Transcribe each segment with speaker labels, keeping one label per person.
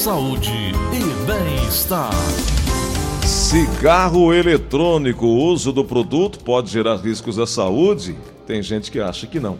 Speaker 1: saúde e bem-estar.
Speaker 2: Cigarro eletrônico, o uso do produto pode gerar riscos à saúde? Tem gente que acha que não.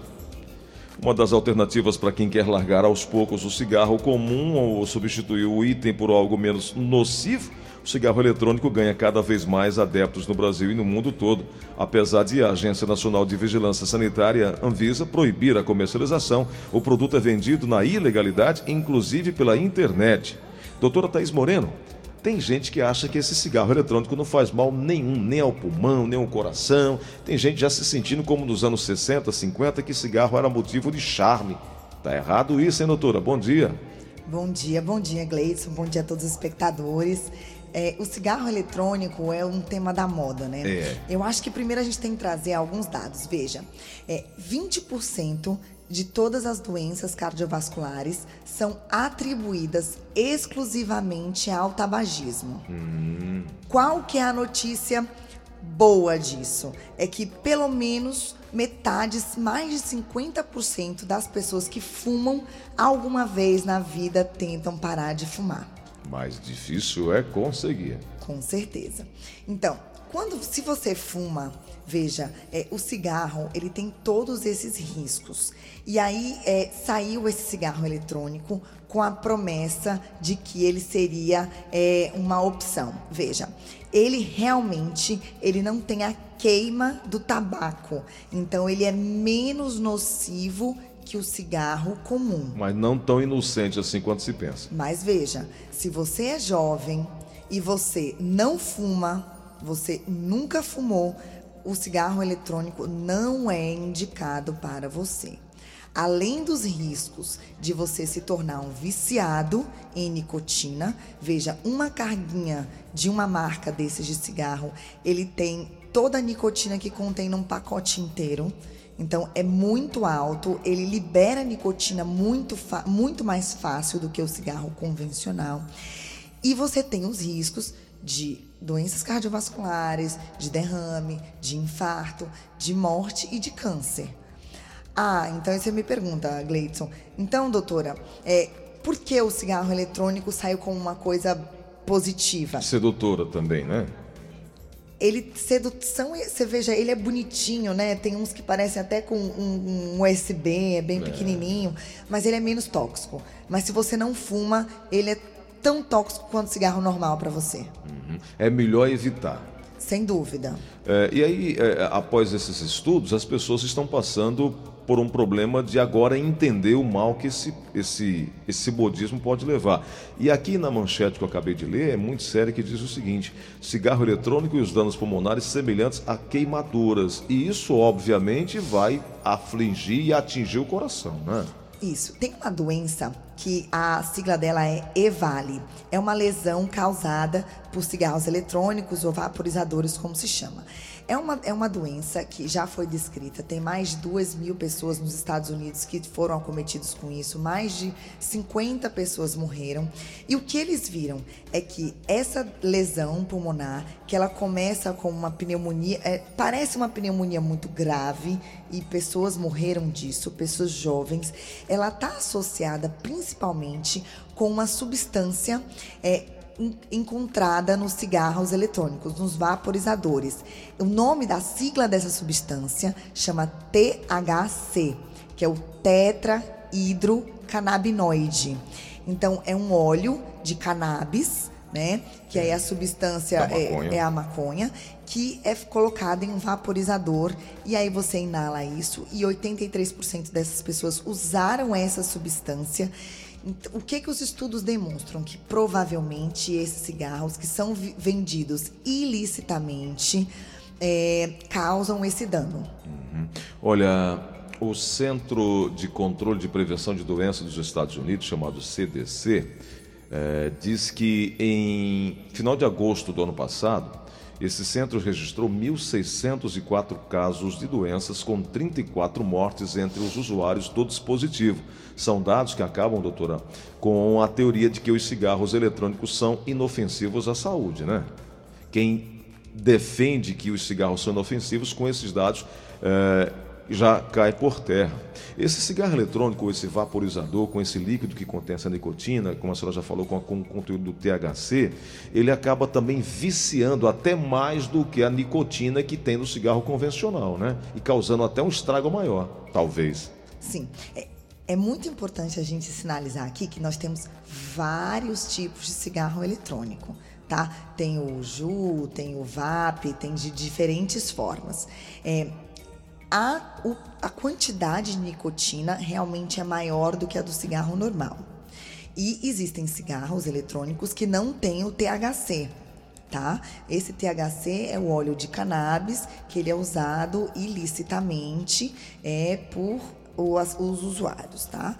Speaker 2: Uma das alternativas para quem quer largar aos poucos o cigarro comum ou substituir o item por algo menos nocivo, o cigarro eletrônico ganha cada vez mais adeptos no Brasil e no mundo todo, apesar de a Agência Nacional de Vigilância Sanitária, Anvisa, proibir a comercialização. O produto é vendido na ilegalidade, inclusive pela internet. Doutora Thaís Moreno, tem gente que acha que esse cigarro eletrônico não faz mal nenhum, nem ao pulmão, nem ao coração. Tem gente já se sentindo como nos anos 60, 50, que cigarro era motivo de charme. Tá errado isso, hein, doutora? Bom dia.
Speaker 3: Bom dia, bom dia, Gleison. Bom dia a todos os espectadores. É, o cigarro eletrônico é um tema da moda, né?
Speaker 2: É.
Speaker 3: Eu acho que primeiro a gente tem que trazer alguns dados. Veja, é, 20% de todas as doenças cardiovasculares são atribuídas exclusivamente ao tabagismo. Qual que é a notícia boa disso? É que pelo menos metade, mais de 50% das pessoas que fumam alguma vez na vida tentam parar de fumar.
Speaker 2: Mais difícil é conseguir.
Speaker 3: Com certeza. Então, quando se você fuma, veja, é, o cigarro ele tem todos esses riscos. E aí é, saiu esse cigarro eletrônico com a promessa de que ele seria é, uma opção. Veja, ele realmente ele não tem a queima do tabaco. Então ele é menos nocivo que o cigarro comum.
Speaker 2: Mas não tão inocente assim quanto se pensa.
Speaker 3: Mas veja, se você é jovem e você não fuma, você nunca fumou, o cigarro eletrônico não é indicado para você. Além dos riscos de você se tornar um viciado em nicotina, veja, uma carguinha de uma marca desses de cigarro, ele tem toda a nicotina que contém num pacote inteiro. Então é muito alto, ele libera nicotina muito, muito mais fácil do que o cigarro convencional. E você tem os riscos de doenças cardiovasculares, de derrame, de infarto, de morte e de câncer. Ah, então você me pergunta, Gleidson. Então, doutora, é, por que o cigarro eletrônico saiu como uma coisa positiva?
Speaker 2: Sedutora também, né?
Speaker 3: Ele, sedução, você veja, ele é bonitinho, né? Tem uns que parecem até com um, um USB, é bem pequenininho, mas ele é menos tóxico. Mas se você não fuma, ele é tão tóxico quanto cigarro normal para você.
Speaker 2: Uhum. É melhor evitar.
Speaker 3: Sem dúvida.
Speaker 2: É, e aí, é, após esses estudos, as pessoas estão passando por um problema de agora entender o mal que esse, esse, esse bodismo pode levar. E aqui na manchete que eu acabei de ler, é muito sério que diz o seguinte: cigarro eletrônico e os danos pulmonares semelhantes a queimaduras. E isso, obviamente, vai afligir e atingir o coração, né?
Speaker 3: Isso. Tem uma doença que a sigla dela é EVALE. É uma lesão causada por cigarros eletrônicos ou vaporizadores, como se chama. É uma, é uma doença que já foi descrita, tem mais de 2 mil pessoas nos Estados Unidos que foram acometidos com isso, mais de 50 pessoas morreram. E o que eles viram é que essa lesão pulmonar, que ela começa com uma pneumonia, é, parece uma pneumonia muito grave, e pessoas morreram disso, pessoas jovens, ela está associada principalmente com uma substância. É, encontrada nos cigarros eletrônicos, nos vaporizadores. O nome da sigla dessa substância chama THC, que é o tetrahidrocannabinoide. Então, é um óleo de cannabis, né? Que aí a substância é, é, a maconha, que é colocada em um vaporizador e aí você inala isso. E 83% dessas pessoas usaram essa substância o que, que os estudos demonstram? Que provavelmente esses cigarros que são vendidos ilicitamente é, causam esse dano.
Speaker 2: Uhum. Olha, o Centro de Controle de Prevenção de Doenças dos Estados Unidos, chamado CDC, é, diz que em final de agosto do ano passado, esse centro registrou 1.604 casos de doenças, com 34 mortes entre os usuários do dispositivo. São dados que acabam, doutora, com a teoria de que os cigarros eletrônicos são inofensivos à saúde, né? Quem defende que os cigarros são inofensivos, com esses dados, é, já cai por terra. Esse cigarro eletrônico, esse vaporizador com esse líquido que contém essa nicotina, como a senhora já falou, com, com o conteúdo do THC, ele acaba também viciando até mais do que a nicotina que tem no cigarro convencional, né? E causando até um estrago maior, talvez.
Speaker 3: Sim. É, é muito importante a gente sinalizar aqui que nós temos vários tipos de cigarro eletrônico. Tá? Tem o JU, tem o VAP, tem de diferentes formas. É, a, o, a quantidade de nicotina realmente é maior do que a do cigarro normal. E existem cigarros eletrônicos que não têm o THC, tá? Esse THC é o óleo de cannabis que ele é usado ilicitamente é, por os, os usuários, tá?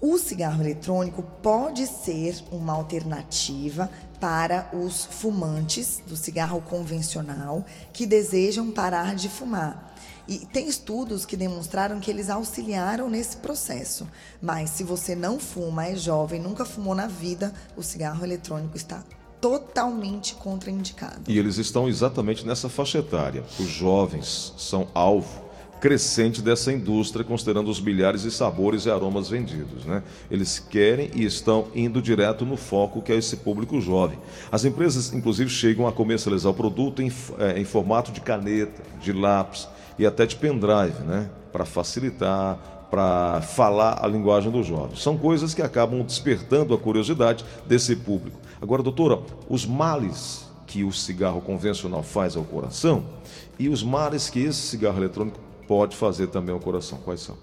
Speaker 3: O cigarro eletrônico pode ser uma alternativa para os fumantes do cigarro convencional que desejam parar de fumar. E tem estudos que demonstraram que eles auxiliaram nesse processo. Mas se você não fuma, é jovem, nunca fumou na vida, o cigarro eletrônico está totalmente contraindicado.
Speaker 2: E eles estão exatamente nessa faixa etária. Os jovens são alvo crescente dessa indústria, considerando os milhares de sabores e aromas vendidos. Né? Eles querem e estão indo direto no foco que é esse público jovem. As empresas, inclusive, chegam a comercializar o produto em, é, em formato de caneta, de lápis, e até de pendrive, né? Para facilitar, para falar a linguagem do jovem. São coisas que acabam despertando a curiosidade desse público. Agora, doutora, os males que o cigarro convencional faz ao coração e os males que esse cigarro eletrônico pode fazer também ao coração, quais são?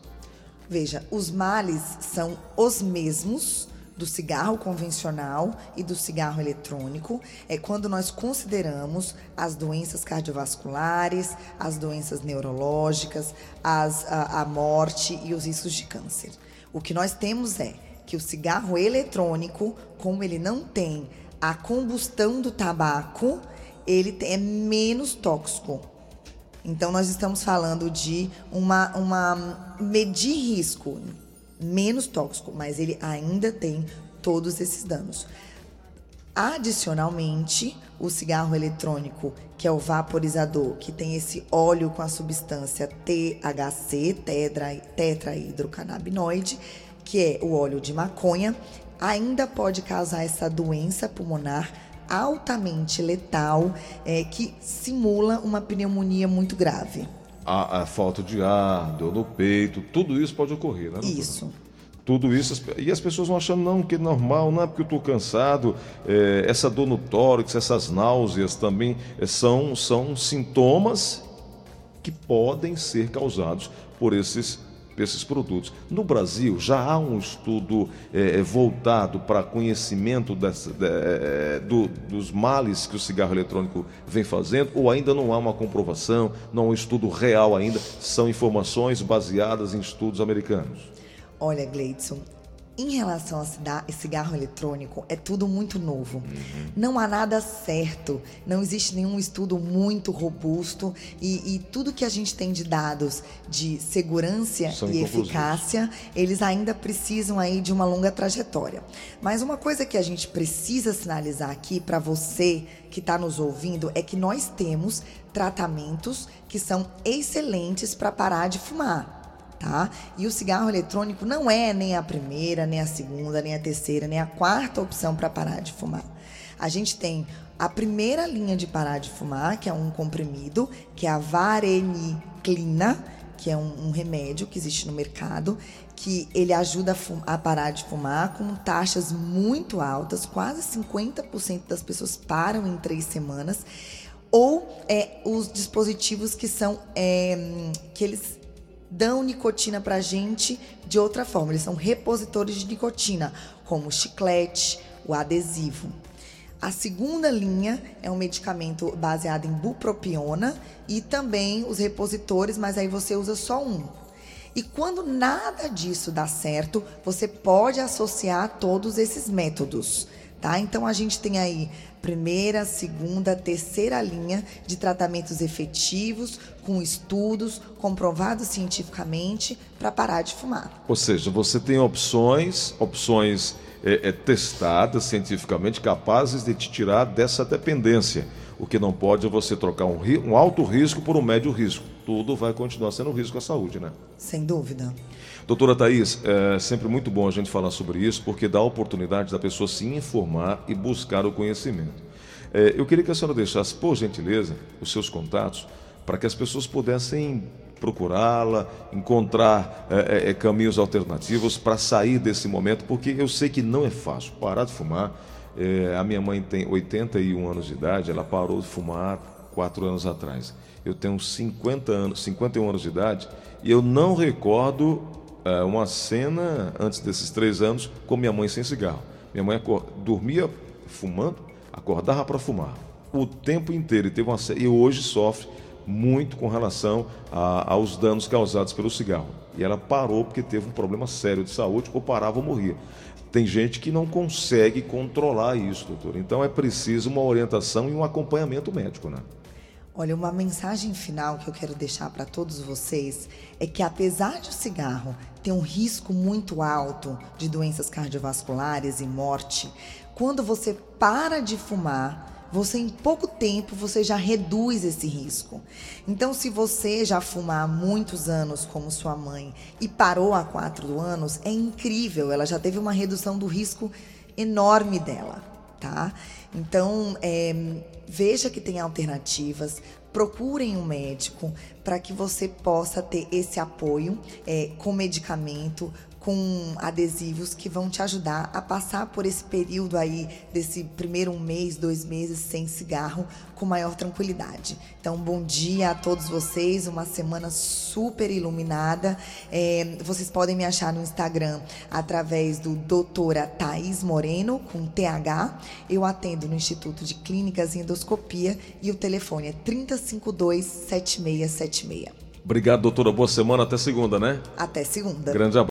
Speaker 3: Veja, os males são os mesmos do cigarro convencional e do cigarro eletrônico é quando nós consideramos as doenças cardiovasculares, as doenças neurológicas, as, a, a morte e os riscos de câncer. O que nós temos é que o cigarro eletrônico, como ele não tem a combustão do tabaco, ele é menos tóxico. Então, nós estamos falando de uma, uma medir risco menos tóxico, mas ele ainda tem todos esses danos. Adicionalmente, o cigarro eletrônico, que é o vaporizador, que tem esse óleo com a substância THC, tetra, tetrahidrocannabinoide, que é o óleo de maconha, ainda pode causar essa doença pulmonar altamente letal, é, que simula uma pneumonia muito grave
Speaker 2: a, a, falta de ar, dor no peito, tudo isso pode ocorrer, né?
Speaker 3: Doutora? Isso.
Speaker 2: Tudo isso, e as pessoas vão achando, não, que é normal, não é porque eu estou cansado, é, essa dor no tórax, essas náuseas também é, são, são sintomas que podem ser causados por esses esses produtos. No Brasil, já há um estudo é, é voltado para conhecimento dessa, de, é, do, dos males que o cigarro eletrônico vem fazendo, ou ainda não há uma comprovação, não há um estudo real ainda, são informações baseadas em estudos americanos?
Speaker 3: Olha, Gleidson, em relação a cigarro eletrônico, é tudo muito novo. Uhum. Não há nada certo, não existe nenhum estudo muito robusto e, e tudo que a gente tem de dados de segurança São e eficácia, eles ainda precisam aí de uma longa trajetória. Mas uma coisa que a gente precisa sinalizar aqui para você que está nos ouvindo é que nós temos tratamentos que são excelentes para parar de fumar tá? E o cigarro eletrônico não é nem a primeira, nem a segunda, nem a terceira, nem a quarta opção para parar de fumar. A gente tem a primeira linha de parar de fumar, que é um comprimido, que é a vareniclina, que é um, um remédio que existe no mercado, que ele ajuda a, a, parar de fumar com taxas muito altas, quase 50% das pessoas param em três semanas, ou é, os dispositivos que são é, que eles dão nicotina para a gente de outra forma. Eles são repositores de nicotina, como o chiclete, o adesivo. A segunda linha é um medicamento baseado em bupropiona e também os repositores, mas aí você usa só um. E quando nada disso dá certo, você pode associar todos esses métodos, tá? Então a gente tem aí primeira, segunda, terceira linha de tratamentos efetivos, com estudos comprovados cientificamente para parar de fumar.
Speaker 2: Ou seja, você tem opções, opções é, é, testadas cientificamente capazes de te tirar dessa dependência. O que não pode é você trocar um, um alto risco por um médio risco. tudo vai continuar sendo um risco à saúde, né?
Speaker 3: Sem dúvida.
Speaker 2: Doutora Thais, é sempre muito bom a gente falar sobre isso, porque dá a oportunidade da pessoa se informar e buscar o conhecimento. É, eu queria que a senhora deixasse, por gentileza, os seus contatos, para que as pessoas pudessem procurá-la, encontrar é, é, caminhos alternativos para sair desse momento, porque eu sei que não é fácil parar de fumar. É, a minha mãe tem 81 anos de idade, ela parou de fumar quatro anos atrás. Eu tenho 50 anos, 51 anos de idade e eu não recordo é, uma cena antes desses três anos com minha mãe sem cigarro. Minha mãe dormia fumando, acordava para fumar o tempo inteiro e teve uma e hoje sofre muito com relação a, aos danos causados pelo cigarro. E ela parou porque teve um problema sério de saúde, ou parava ou morria. Tem gente que não consegue controlar isso, doutor. Então é preciso uma orientação e um acompanhamento médico, né?
Speaker 3: Olha, uma mensagem final que eu quero deixar para todos vocês é que apesar de o cigarro ter um risco muito alto de doenças cardiovasculares e morte, quando você para de fumar, você em pouco tempo você já reduz esse risco. Então, se você já fuma há muitos anos, como sua mãe, e parou há quatro anos, é incrível. Ela já teve uma redução do risco enorme dela, tá? Então, é, veja que tem alternativas. Procurem um médico para que você possa ter esse apoio é, com medicamento, com adesivos que vão te ajudar a passar por esse período aí, desse primeiro um mês, dois meses sem cigarro, com maior tranquilidade. Então, bom dia a todos vocês, uma semana super iluminada. É, vocês podem me achar no Instagram através do doutora Thaís Moreno, com TH. Eu atendo no Instituto de Clínicas e Endoscopia e o telefone é 3052 7676.
Speaker 2: Obrigado, doutora. Boa semana. Até segunda, né?
Speaker 3: Até segunda.
Speaker 2: Grande abraço.